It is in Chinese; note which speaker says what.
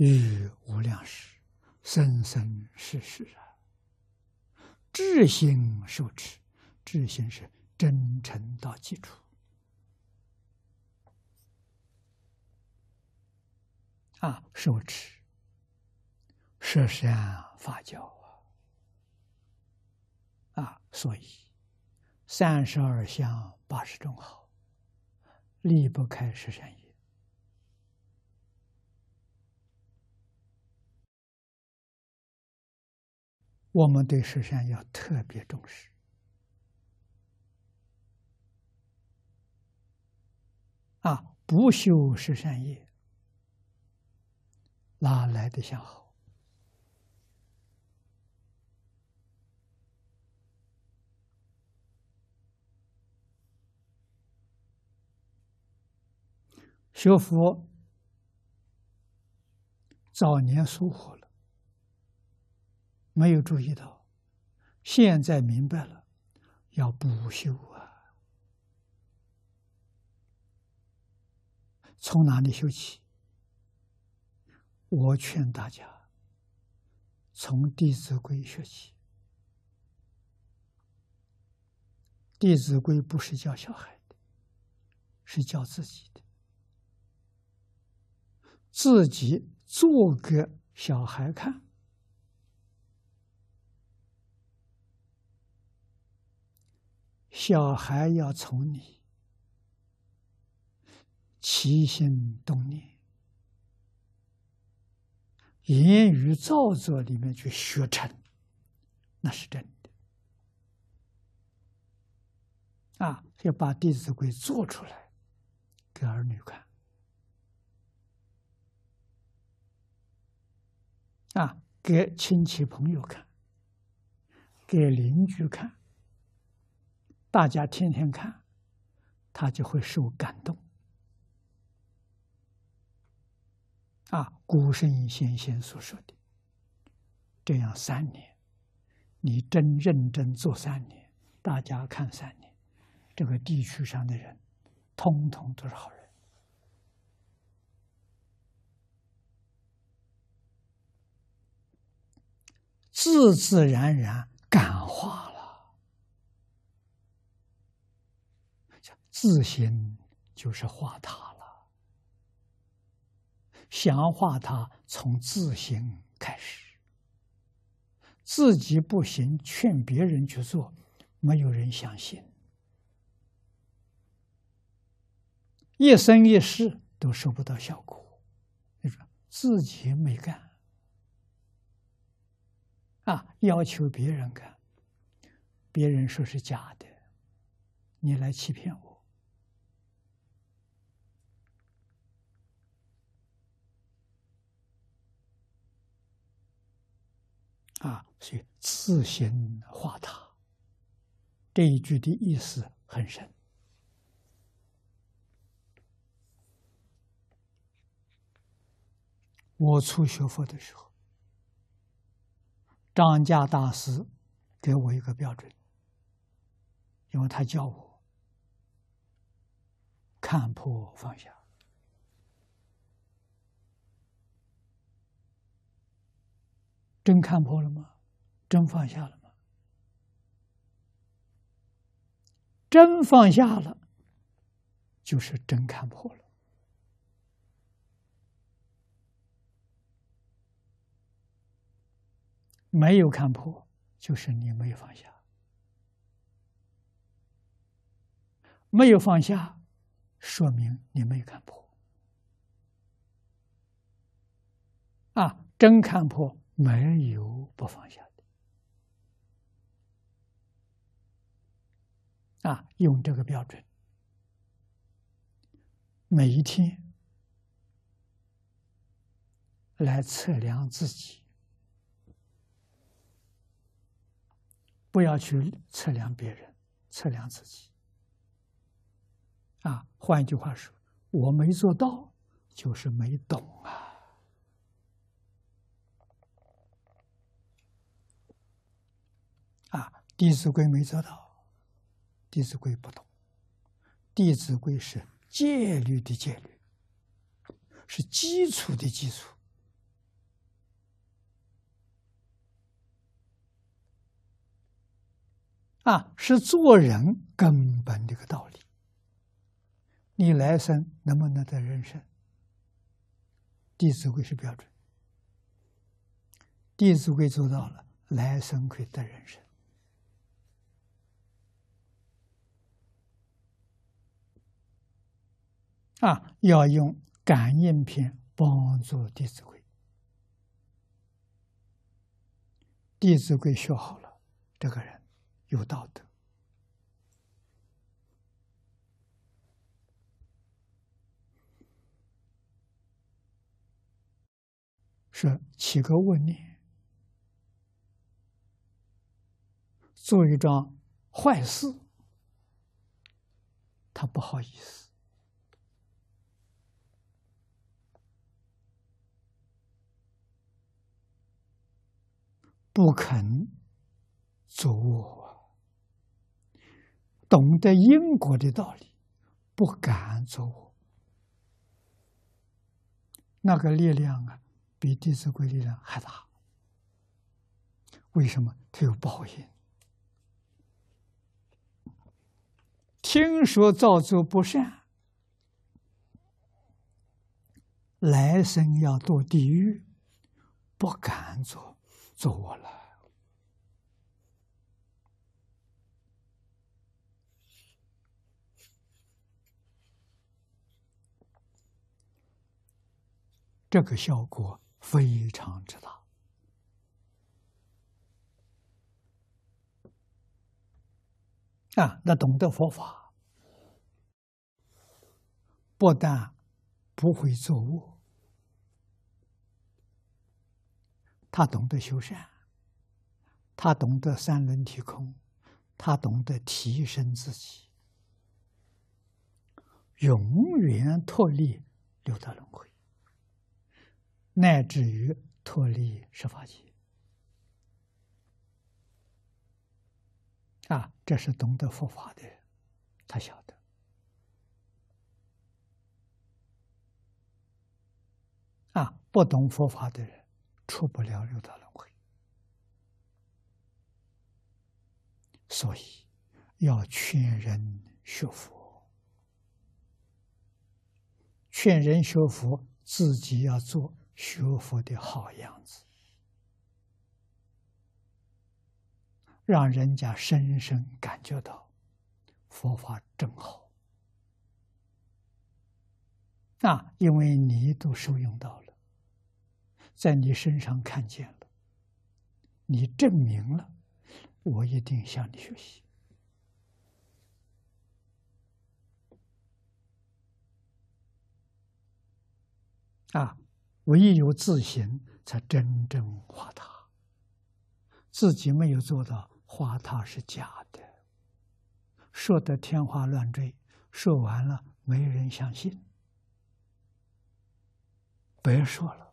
Speaker 1: 于无量世，生生世世啊！智心受持，智心是真诚到基础啊，受持摄善法教啊啊，所以三十二相八十种好，离不开十善业。我们对十善要特别重视啊！不修十善业，哪来的相好？学佛早年疏忽了。没有注意到，现在明白了，要补修啊！从哪里修起？我劝大家从《弟子规》学起，《弟子规》不是教小孩的，是教自己的，自己做给小孩看。小孩要从你起心动念、言语造作里面去学成，那是真的。啊，要把《弟子规》做出来给儿女看，啊，给亲戚朋友看，给邻居看。大家天天看，他就会受感动。啊，古圣先贤所说的，这样三年，你真认真做三年，大家看三年，这个地区上的人，通通都是好人，自自然然感化。自心就是化他了，想化他从自心开始，自己不行，劝别人去做，没有人相信，一生一世都收不到效果。你说自己没干。啊，要求别人干，别人说是假的，你来欺骗我。啊，所以自行化他这一句的意思很深。我初学佛的时候，张家大师给我一个标准，因为他教我看破放下。真看破了吗？真放下了吗？真放下了，就是真看破了；没有看破，就是你没有放下。没有放下，说明你没看破。啊，真看破。没有不放下的啊！用这个标准，每一天来测量自己，不要去测量别人，测量自己。啊，换一句话说，我没做到，就是没懂啊。啊，《弟子规》没做到，《弟子规》不懂，《弟子规》是戒律的戒律，是基础的基础，啊，是做人根本的一个道理。你来生能不能得人生？《弟子规》是标准，《弟子规》做到了，来生可以得人生。啊，要用感应篇帮助《弟子规》，《弟子规》学好了，这个人有道德。是起个问念，做一桩坏事，他不好意思。不肯做恶，懂得因果的道理，不敢做恶，那个力量啊，比《弟子规》力量还大。为什么？他有报应。听说造作不善，来生要堕地狱，不敢做。做我了，这个效果非常之大啊！那懂得佛法，不但不会作恶。他懂得修善，他懂得三轮体空，他懂得提升自己，永远脱离六道轮回，乃至于脱离十法界。啊，这是懂得佛法的人，他晓得。啊，不懂佛法的人。出不了六道轮回，所以要劝人学佛，劝人学佛，自己要做学佛的好样子，让人家深深感觉到佛法真好啊！因为你都受用到了。在你身上看见了，你证明了，我一定向你学习。啊，唯有自省，才真正化他。自己没有做到化他，是假的，说的天花乱坠，说完了没人相信，别说了。